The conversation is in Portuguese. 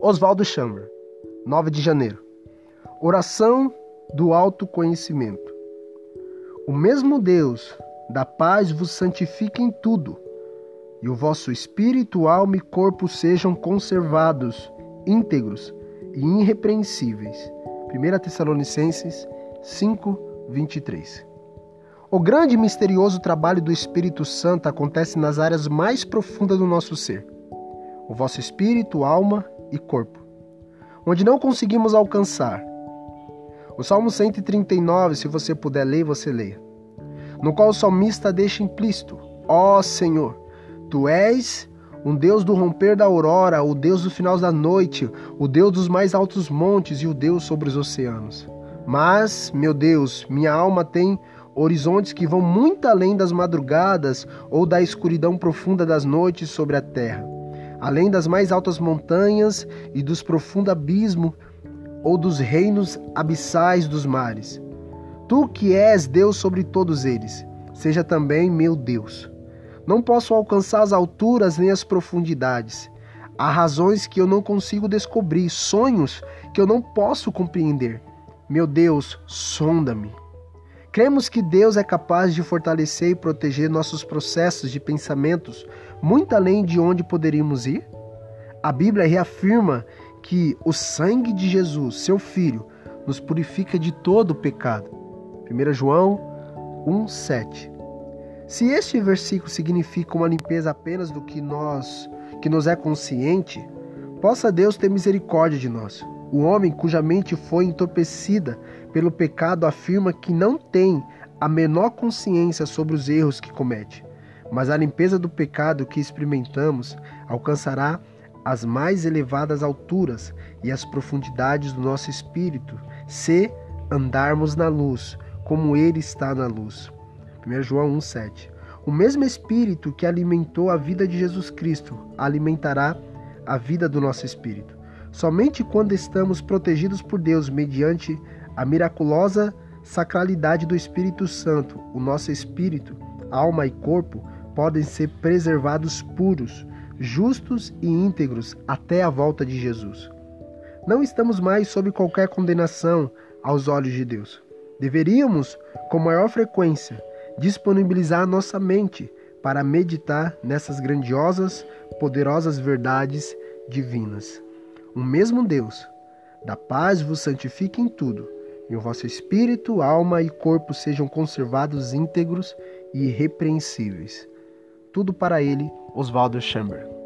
Oswaldo Chamber, 9 de janeiro. Oração do autoconhecimento. O mesmo Deus da paz vos santifique em tudo, e o vosso espírito, alma e corpo sejam conservados, íntegros e irrepreensíveis. 1 Tessalonicenses 5, 23. O grande e misterioso trabalho do Espírito Santo acontece nas áreas mais profundas do nosso ser, o vosso espírito, alma e corpo, onde não conseguimos alcançar. O Salmo 139, se você puder ler, você leia. No qual o salmista deixa implícito: Ó oh, Senhor, tu és um Deus do romper da aurora, o Deus do final da noite, o Deus dos mais altos montes e o Deus sobre os oceanos. Mas, meu Deus, minha alma tem horizontes que vão muito além das madrugadas ou da escuridão profunda das noites sobre a terra além das mais altas montanhas e dos profundos abismos ou dos reinos abissais dos mares. Tu que és Deus sobre todos eles, seja também meu Deus. Não posso alcançar as alturas nem as profundidades. Há razões que eu não consigo descobrir, sonhos que eu não posso compreender. Meu Deus, sonda-me. Cremos que Deus é capaz de fortalecer e proteger nossos processos de pensamentos muito além de onde poderíamos ir? A Bíblia reafirma que o sangue de Jesus, seu Filho, nos purifica de todo o pecado. 1 João 1,7 Se este versículo significa uma limpeza apenas do que nós que nos é consciente, possa Deus ter misericórdia de nós. O homem cuja mente foi entorpecida pelo pecado afirma que não tem a menor consciência sobre os erros que comete. Mas a limpeza do pecado que experimentamos alcançará as mais elevadas alturas e as profundidades do nosso espírito, se andarmos na luz, como Ele está na luz. 1 João 1,7 O mesmo Espírito que alimentou a vida de Jesus Cristo alimentará a vida do nosso espírito. Somente quando estamos protegidos por Deus mediante a miraculosa sacralidade do Espírito Santo, o nosso espírito, alma e corpo podem ser preservados puros, justos e íntegros até a volta de Jesus. Não estamos mais sob qualquer condenação aos olhos de Deus. Deveríamos, com maior frequência, disponibilizar nossa mente para meditar nessas grandiosas, poderosas verdades divinas. O mesmo Deus, da paz vos santifique em tudo, e o vosso espírito, alma e corpo sejam conservados íntegros e irrepreensíveis. Tudo para ele, Oswaldo Chamber.